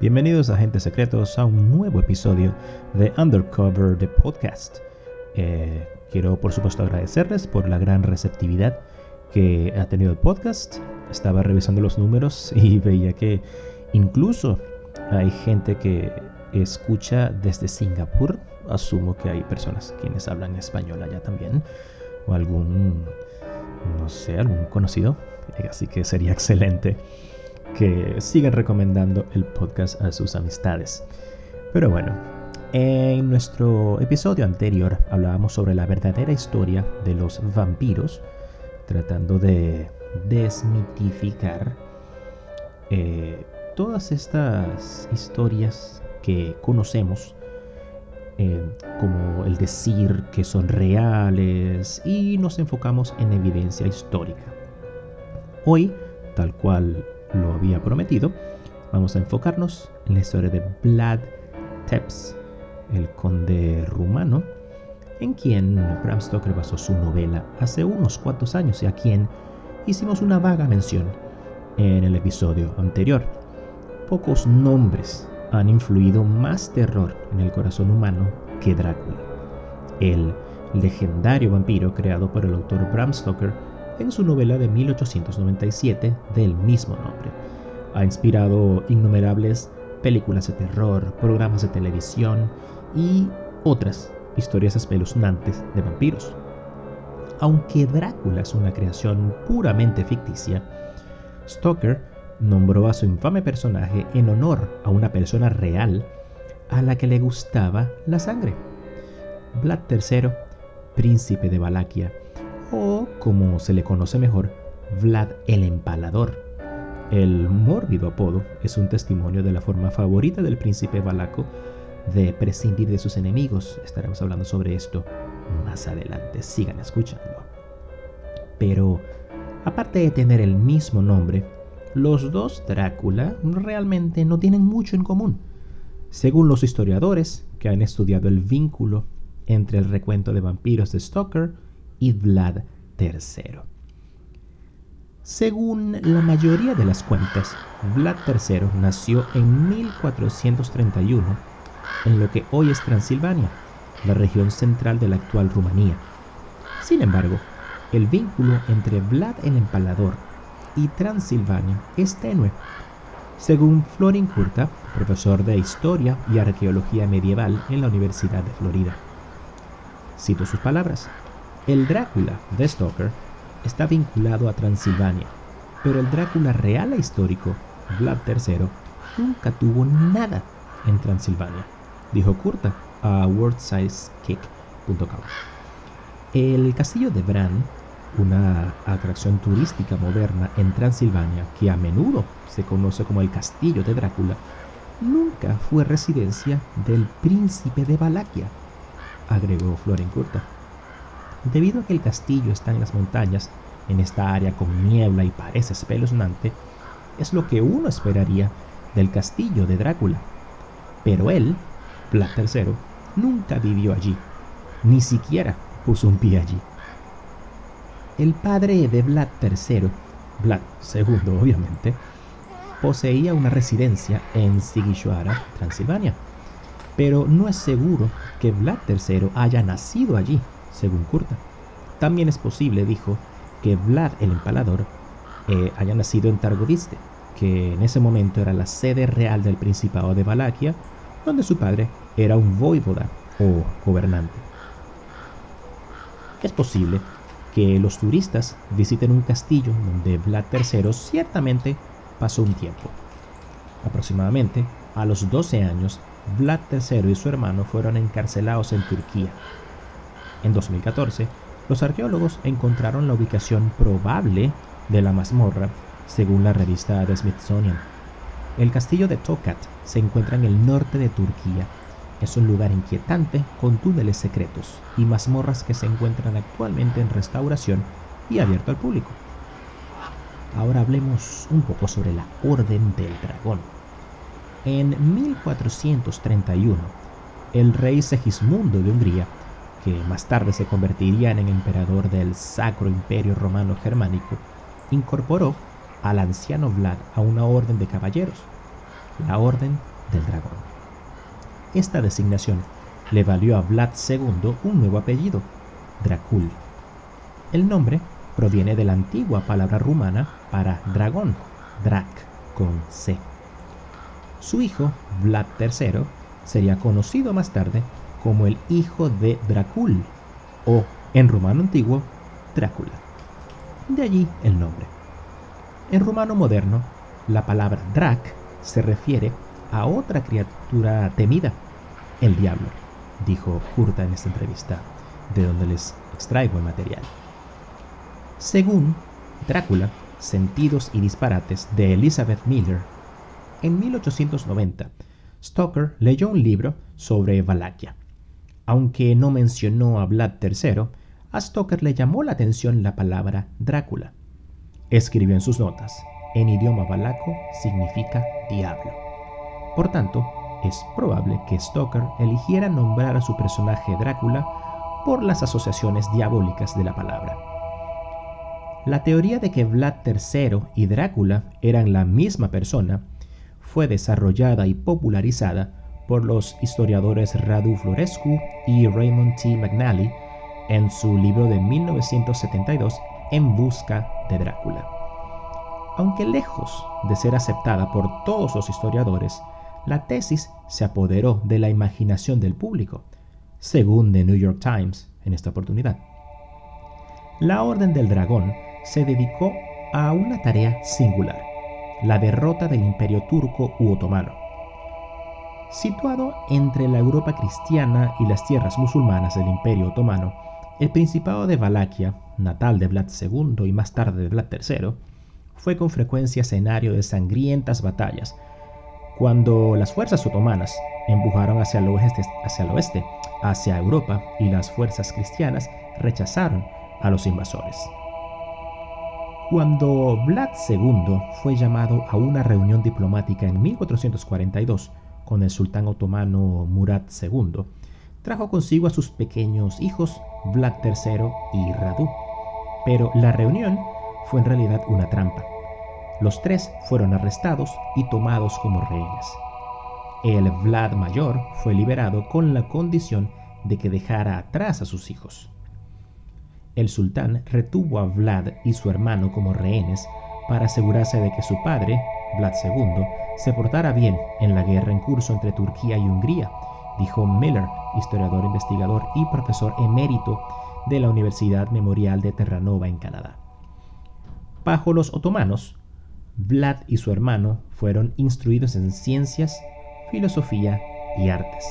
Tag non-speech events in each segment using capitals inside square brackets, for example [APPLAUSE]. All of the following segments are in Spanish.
Bienvenidos Agentes Secretos a un nuevo episodio de Undercover the Podcast. Eh, quiero por supuesto agradecerles por la gran receptividad que ha tenido el podcast. Estaba revisando los números [LAUGHS] y veía que incluso hay gente que escucha desde Singapur. Asumo que hay personas quienes hablan español allá también. O algún, no sé, algún conocido. Así que sería [LAUGHS] excelente que sigan recomendando el podcast a sus amistades. Pero bueno, en nuestro episodio anterior hablábamos sobre la verdadera historia de los vampiros, tratando de desmitificar eh, todas estas historias que conocemos, eh, como el decir que son reales, y nos enfocamos en evidencia histórica. Hoy, tal cual lo había prometido, vamos a enfocarnos en la historia de Vlad Tepes, el conde rumano, en quien Bram Stoker basó su novela hace unos cuantos años y a quien hicimos una vaga mención en el episodio anterior. Pocos nombres han influido más terror en el corazón humano que Drácula, el legendario vampiro creado por el autor Bram Stoker en su novela de 1897 del mismo nombre. Ha inspirado innumerables películas de terror, programas de televisión y otras historias espeluznantes de vampiros. Aunque Drácula es una creación puramente ficticia, Stoker nombró a su infame personaje en honor a una persona real a la que le gustaba la sangre. Vlad III, príncipe de Valaquia, o como se le conoce mejor, Vlad el Empalador. El mórbido apodo es un testimonio de la forma favorita del príncipe valaco de prescindir de sus enemigos. Estaremos hablando sobre esto más adelante. Sigan escuchando. Pero, aparte de tener el mismo nombre, los dos Drácula realmente no tienen mucho en común. Según los historiadores que han estudiado el vínculo entre el recuento de vampiros de Stoker y Vlad III. Según la mayoría de las cuentas, Vlad III nació en 1431 en lo que hoy es Transilvania, la región central de la actual Rumanía. Sin embargo, el vínculo entre Vlad el Empalador y Transilvania es tenue. Según Florin Curta, profesor de Historia y Arqueología Medieval en la Universidad de Florida. Cito sus palabras. El Drácula de Stoker está vinculado a Transilvania, pero el Drácula real e histórico, Vlad III, nunca tuvo nada en Transilvania, dijo Curta a worldsizekick.com. El castillo de Bran, una atracción turística moderna en Transilvania que a menudo se conoce como el castillo de Drácula, nunca fue residencia del príncipe de Valaquia, agregó Florin Curta. Debido a que el castillo está en las montañas, en esta área con niebla y parece espeluznante, es lo que uno esperaría del castillo de Drácula. Pero él, Vlad III, nunca vivió allí, ni siquiera puso un pie allí. El padre de Vlad III, Vlad II obviamente, poseía una residencia en Sigishuara, Transilvania, pero no es seguro que Vlad III haya nacido allí según Curta. También es posible, dijo, que Vlad el Empalador eh, haya nacido en Targoviste, que en ese momento era la sede real del Principado de Valaquia, donde su padre era un voivoda o gobernante. Es posible que los turistas visiten un castillo donde Vlad III ciertamente pasó un tiempo. Aproximadamente a los 12 años, Vlad III y su hermano fueron encarcelados en Turquía en 2014, los arqueólogos encontraron la ubicación probable de la mazmorra, según la revista The Smithsonian. El castillo de Tokat se encuentra en el norte de Turquía. Es un lugar inquietante con túneles secretos y mazmorras que se encuentran actualmente en restauración y abierto al público. Ahora hablemos un poco sobre la Orden del Dragón. En 1431, el rey Segismundo de Hungría que más tarde se convertiría en emperador del Sacro Imperio Romano Germánico, incorporó al anciano Vlad a una orden de caballeros, la Orden del dragón. Esta designación le valió a Vlad II un nuevo apellido, Dracul. El nombre proviene de la antigua palabra rumana para dragón, Drac, con C. Su hijo, Vlad III, sería conocido más tarde como el hijo de Dracul, o en rumano antiguo, Drácula. De allí el nombre. En rumano moderno, la palabra Drac se refiere a otra criatura temida, el diablo, dijo Kurta en esta entrevista, de donde les extraigo el material. Según Drácula, Sentidos y disparates de Elizabeth Miller, en 1890, Stoker leyó un libro sobre Valaquia. Aunque no mencionó a Vlad III, a Stoker le llamó la atención la palabra Drácula. Escribió en sus notas, en idioma valaco significa diablo. Por tanto, es probable que Stoker eligiera nombrar a su personaje Drácula por las asociaciones diabólicas de la palabra. La teoría de que Vlad III y Drácula eran la misma persona fue desarrollada y popularizada por los historiadores Radu Florescu y Raymond T. McNally en su libro de 1972 En busca de Drácula. Aunque lejos de ser aceptada por todos los historiadores, la tesis se apoderó de la imaginación del público, según The New York Times en esta oportunidad. La Orden del Dragón se dedicó a una tarea singular, la derrota del imperio turco u otomano. Situado entre la Europa cristiana y las tierras musulmanas del imperio otomano, el Principado de Valaquia, natal de Vlad II y más tarde de Vlad III, fue con frecuencia escenario de sangrientas batallas, cuando las fuerzas otomanas empujaron hacia el oeste, hacia, Europa, y las fuerzas cristianas rechazaron a los invasores. Cuando Vlad II fue llamado a una reunión diplomática en 1442 con el sultán otomano Murad II, trajo consigo a sus pequeños hijos Vlad III y Radu. Pero la reunión fue en realidad una trampa. Los tres fueron arrestados y tomados como rehenes. El Vlad mayor fue liberado con la condición de que dejara atrás a sus hijos el sultán retuvo a Vlad y su hermano como rehenes para asegurarse de que su padre, Vlad II, se portara bien en la guerra en curso entre Turquía y Hungría, dijo Miller, historiador investigador y profesor emérito de la Universidad Memorial de Terranova en Canadá. Bajo los otomanos, Vlad y su hermano fueron instruidos en ciencias, filosofía y artes.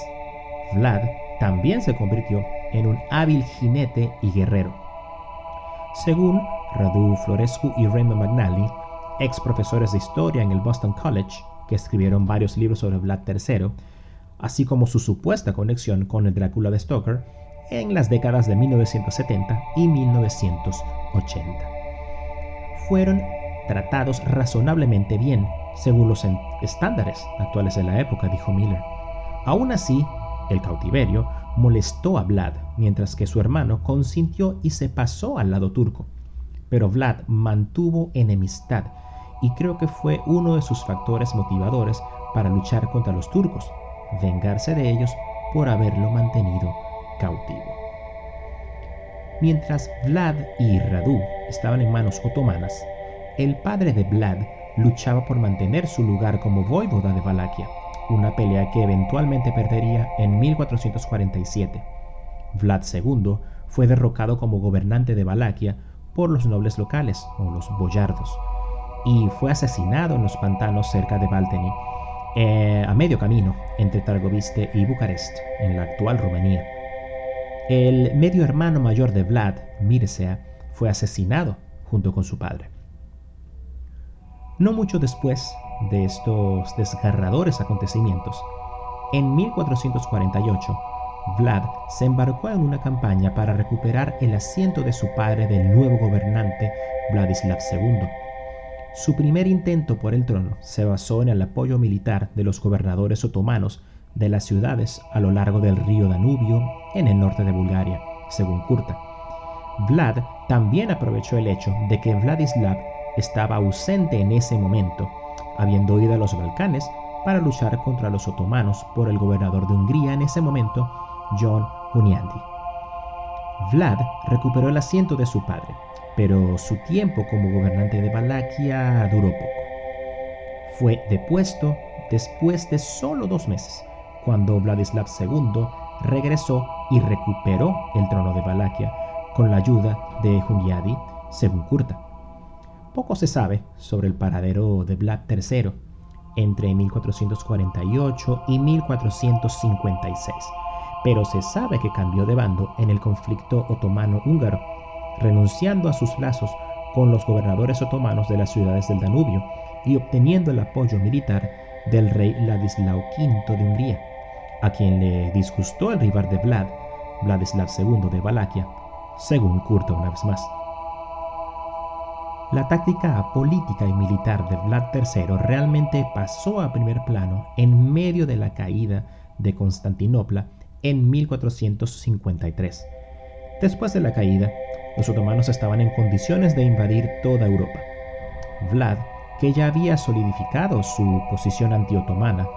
Vlad también se convirtió en un hábil jinete y guerrero según Radu Florescu y Raymond McNally, ex profesores de historia en el Boston College, que escribieron varios libros sobre Vlad III, así como su supuesta conexión con el Drácula de Stoker en las décadas de 1970 y 1980. Fueron tratados razonablemente bien según los estándares actuales de la época, dijo Miller. Aún así, el cautiverio molestó a Vlad, mientras que su hermano consintió y se pasó al lado turco. Pero Vlad mantuvo enemistad y creo que fue uno de sus factores motivadores para luchar contra los turcos, vengarse de ellos por haberlo mantenido cautivo. Mientras Vlad y Radu estaban en manos otomanas, el padre de Vlad luchaba por mantener su lugar como voivoda de Valaquia una pelea que eventualmente perdería en 1447. Vlad II fue derrocado como gobernante de Valaquia por los nobles locales, o los boyardos, y fue asesinado en los pantanos cerca de Valteni, eh, a medio camino entre Targoviste y Bucarest, en la actual Rumanía. El medio hermano mayor de Vlad, Mircea, fue asesinado junto con su padre. No mucho después, de estos desgarradores acontecimientos, en 1448, Vlad se embarcó en una campaña para recuperar el asiento de su padre del nuevo gobernante Vladislav II. Su primer intento por el trono se basó en el apoyo militar de los gobernadores otomanos de las ciudades a lo largo del río Danubio en el norte de Bulgaria, según Kurta. Vlad también aprovechó el hecho de que Vladislav estaba ausente en ese momento habiendo ido a los Balcanes para luchar contra los otomanos por el gobernador de Hungría en ese momento, John Hunyadi. Vlad recuperó el asiento de su padre, pero su tiempo como gobernante de Valaquia duró poco. Fue depuesto después de solo dos meses, cuando Vladislav II regresó y recuperó el trono de Valaquia con la ayuda de Hunyadi, según Kurta. Poco se sabe sobre el paradero de Vlad III entre 1448 y 1456, pero se sabe que cambió de bando en el conflicto otomano-húngaro, renunciando a sus lazos con los gobernadores otomanos de las ciudades del Danubio y obteniendo el apoyo militar del rey Ladislao V de Hungría, a quien le disgustó el rival de Vlad, Vladislav II de Valaquia, según Curta una vez más. La táctica política y militar de Vlad III realmente pasó a primer plano en medio de la caída de Constantinopla en 1453. Después de la caída, los otomanos estaban en condiciones de invadir toda Europa. Vlad, que ya había solidificado su posición antiotomana,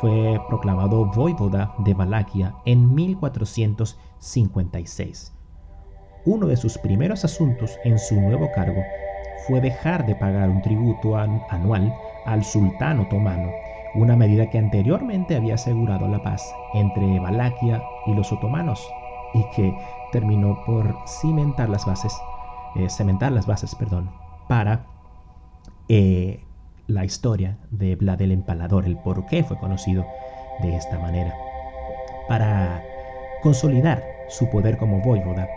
fue proclamado voivoda de Valaquia en 1456. Uno de sus primeros asuntos en su nuevo cargo fue dejar de pagar un tributo anual al sultán otomano, una medida que anteriormente había asegurado la paz entre Valaquia y los otomanos y que terminó por cimentar las bases, eh, cementar las bases, perdón, para eh, la historia de Vlad el Empalador, el por qué fue conocido de esta manera. Para consolidar su poder como voivoda,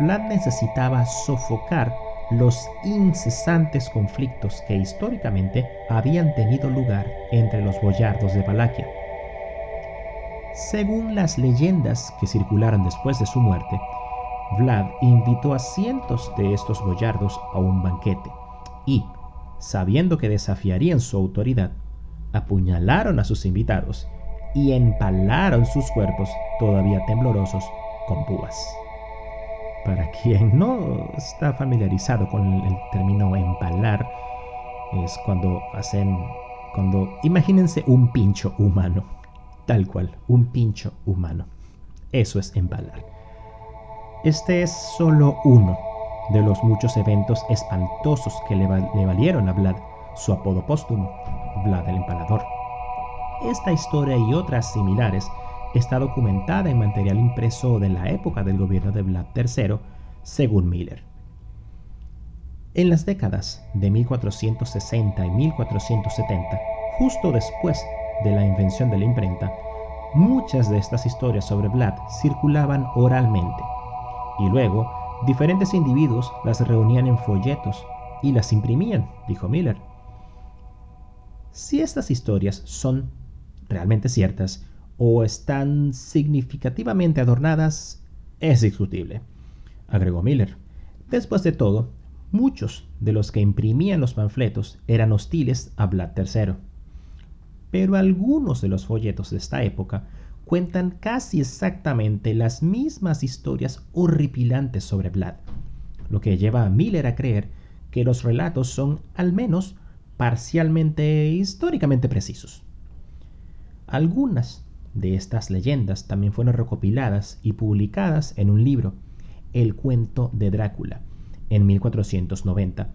Vlad necesitaba sofocar los incesantes conflictos que históricamente habían tenido lugar entre los boyardos de Valaquia. Según las leyendas que circularon después de su muerte, Vlad invitó a cientos de estos boyardos a un banquete y, sabiendo que desafiarían su autoridad, apuñalaron a sus invitados y empalaron sus cuerpos todavía temblorosos con púas. Para quien no está familiarizado con el término empalar, es cuando hacen, cuando imagínense un pincho humano, tal cual, un pincho humano. Eso es empalar. Este es solo uno de los muchos eventos espantosos que le, le valieron a Vlad su apodo póstumo, Vlad el Empalador. Esta historia y otras similares está documentada en material impreso de la época del gobierno de Vlad III, según Miller. En las décadas de 1460 y 1470, justo después de la invención de la imprenta, muchas de estas historias sobre Vlad circulaban oralmente, y luego diferentes individuos las reunían en folletos y las imprimían, dijo Miller. Si estas historias son realmente ciertas, o están significativamente adornadas es discutible, agregó Miller. Después de todo, muchos de los que imprimían los panfletos eran hostiles a Vlad III. Pero algunos de los folletos de esta época cuentan casi exactamente las mismas historias horripilantes sobre Vlad, lo que lleva a Miller a creer que los relatos son al menos parcialmente históricamente precisos. Algunas de estas leyendas también fueron recopiladas y publicadas en un libro, El cuento de Drácula, en 1490,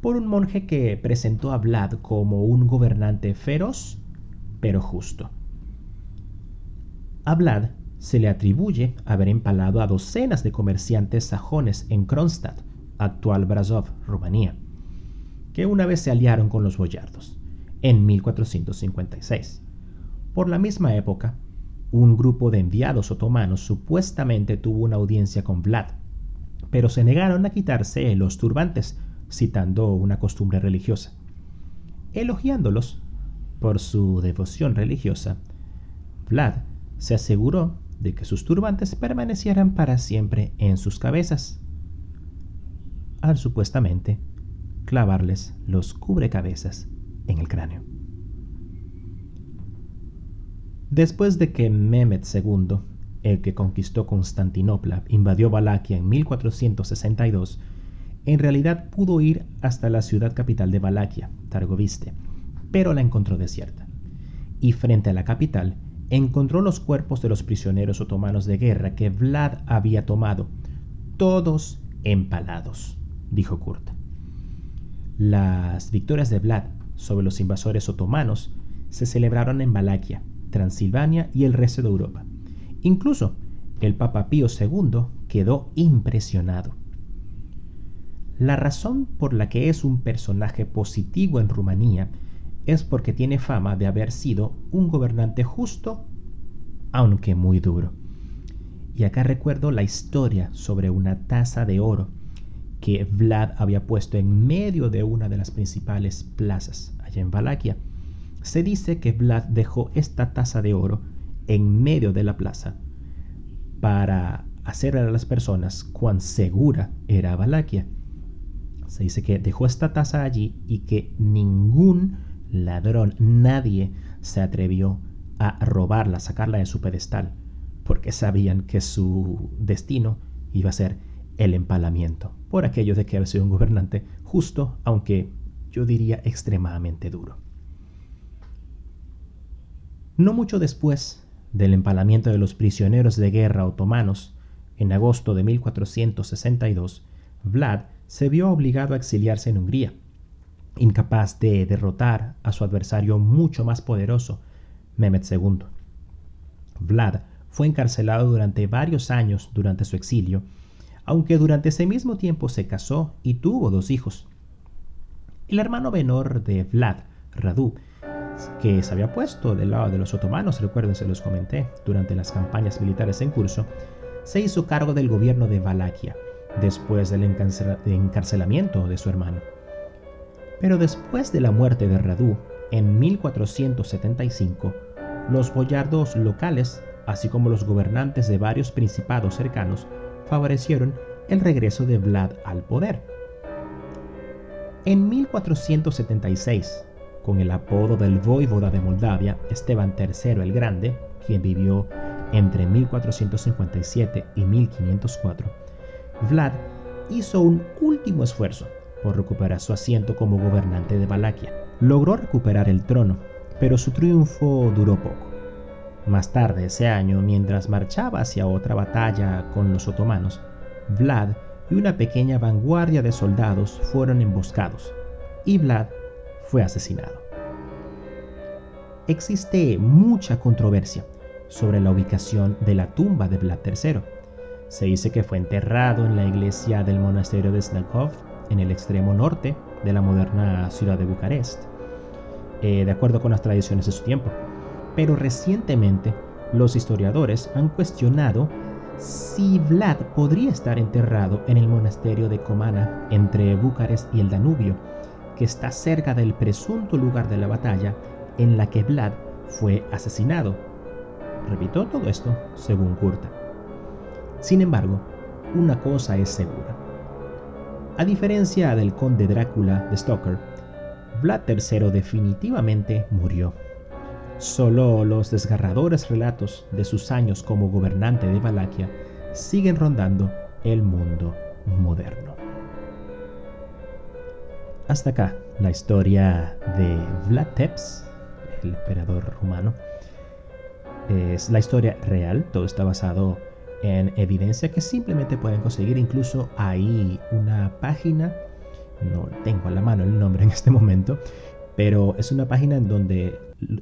por un monje que presentó a Vlad como un gobernante feroz, pero justo. A Vlad se le atribuye haber empalado a docenas de comerciantes sajones en Kronstadt, actual Brasov, Rumanía, que una vez se aliaron con los boyardos, en 1456. Por la misma época, un grupo de enviados otomanos supuestamente tuvo una audiencia con Vlad, pero se negaron a quitarse los turbantes, citando una costumbre religiosa. Elogiándolos por su devoción religiosa, Vlad se aseguró de que sus turbantes permanecieran para siempre en sus cabezas, al supuestamente clavarles los cubrecabezas en el cráneo. Después de que Mehmed II, el que conquistó Constantinopla, invadió Valaquia en 1462, en realidad pudo ir hasta la ciudad capital de Valaquia, Targoviste, pero la encontró desierta. y frente a la capital encontró los cuerpos de los prisioneros otomanos de guerra que Vlad había tomado, todos empalados, dijo Kurt. Las victorias de Vlad sobre los invasores otomanos se celebraron en Valaquia, Transilvania y el resto de Europa. Incluso el Papa Pío II quedó impresionado. La razón por la que es un personaje positivo en Rumanía es porque tiene fama de haber sido un gobernante justo, aunque muy duro. Y acá recuerdo la historia sobre una taza de oro que Vlad había puesto en medio de una de las principales plazas allá en Valaquia. Se dice que Vlad dejó esta taza de oro en medio de la plaza para hacer a las personas cuán segura era Valaquia. Se dice que dejó esta taza allí y que ningún ladrón, nadie se atrevió a robarla, sacarla de su pedestal, porque sabían que su destino iba a ser el empalamiento, por aquello de que había sido un gobernante justo, aunque yo diría extremadamente duro. No mucho después del empalamiento de los prisioneros de guerra otomanos, en agosto de 1462, Vlad se vio obligado a exiliarse en Hungría, incapaz de derrotar a su adversario mucho más poderoso, Mehmed II. Vlad fue encarcelado durante varios años durante su exilio, aunque durante ese mismo tiempo se casó y tuvo dos hijos. El hermano menor de Vlad, Radu, que se había puesto del lado de los otomanos, recuerden, se los comenté, durante las campañas militares en curso, se hizo cargo del gobierno de Valaquia, después del encarcelamiento de su hermano. Pero después de la muerte de Radu, en 1475, los boyardos locales, así como los gobernantes de varios principados cercanos, favorecieron el regreso de Vlad al poder. En 1476, con el apodo del voivoda de Moldavia, Esteban III el Grande, quien vivió entre 1457 y 1504, Vlad hizo un último esfuerzo por recuperar su asiento como gobernante de Valaquia. Logró recuperar el trono, pero su triunfo duró poco. Más tarde ese año, mientras marchaba hacia otra batalla con los otomanos, Vlad y una pequeña vanguardia de soldados fueron emboscados, y Vlad fue asesinado. Existe mucha controversia sobre la ubicación de la tumba de Vlad III. Se dice que fue enterrado en la iglesia del monasterio de Snakov, en el extremo norte de la moderna ciudad de Bucarest, eh, de acuerdo con las tradiciones de su tiempo. Pero recientemente los historiadores han cuestionado si Vlad podría estar enterrado en el monasterio de Comana entre Bucarest y el Danubio, que está cerca del presunto lugar de la batalla en la que Vlad fue asesinado. Repito todo esto según Curta. Sin embargo, una cosa es segura. A diferencia del conde Drácula de Stoker, Vlad III definitivamente murió. Solo los desgarradores relatos de sus años como gobernante de Valaquia siguen rondando el mundo moderno. Hasta acá la historia de Vlad Tepes, el emperador rumano. Es la historia real, todo está basado en evidencia que simplemente pueden conseguir. Incluso hay una página, no tengo a la mano el nombre en este momento, pero es una página en donde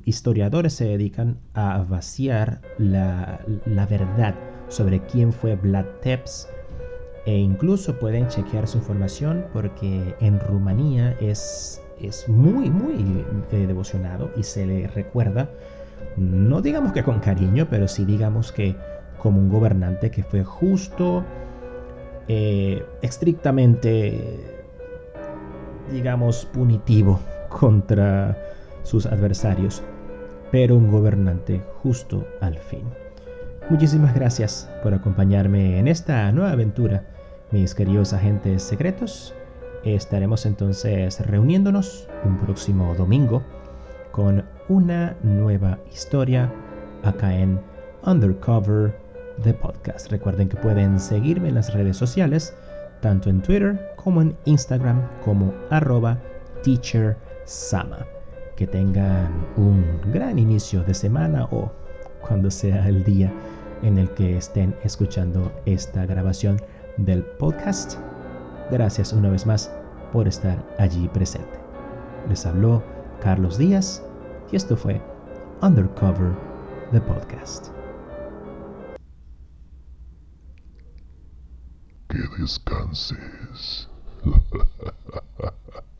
historiadores se dedican a vaciar la, verdad sobre quién fue Vlad Tepes e incluso pueden chequear su información porque en Rumanía es, es muy, muy eh, devocionado y se le recuerda, no digamos que con cariño, pero sí digamos que como un gobernante que fue justo, eh, estrictamente, digamos, punitivo contra sus adversarios, pero un gobernante justo al fin. Muchísimas gracias por acompañarme en esta nueva aventura, mis queridos agentes secretos. Estaremos entonces reuniéndonos un próximo domingo con una nueva historia acá en Undercover The Podcast. Recuerden que pueden seguirme en las redes sociales, tanto en Twitter como en Instagram como arroba teachersama. que tengan un gran inicio de semana o cuando sea el día en el que estén escuchando esta grabación del podcast. Gracias una vez más por estar allí presente. Les habló Carlos Díaz y esto fue Undercover, the podcast. Que descanses. [LAUGHS]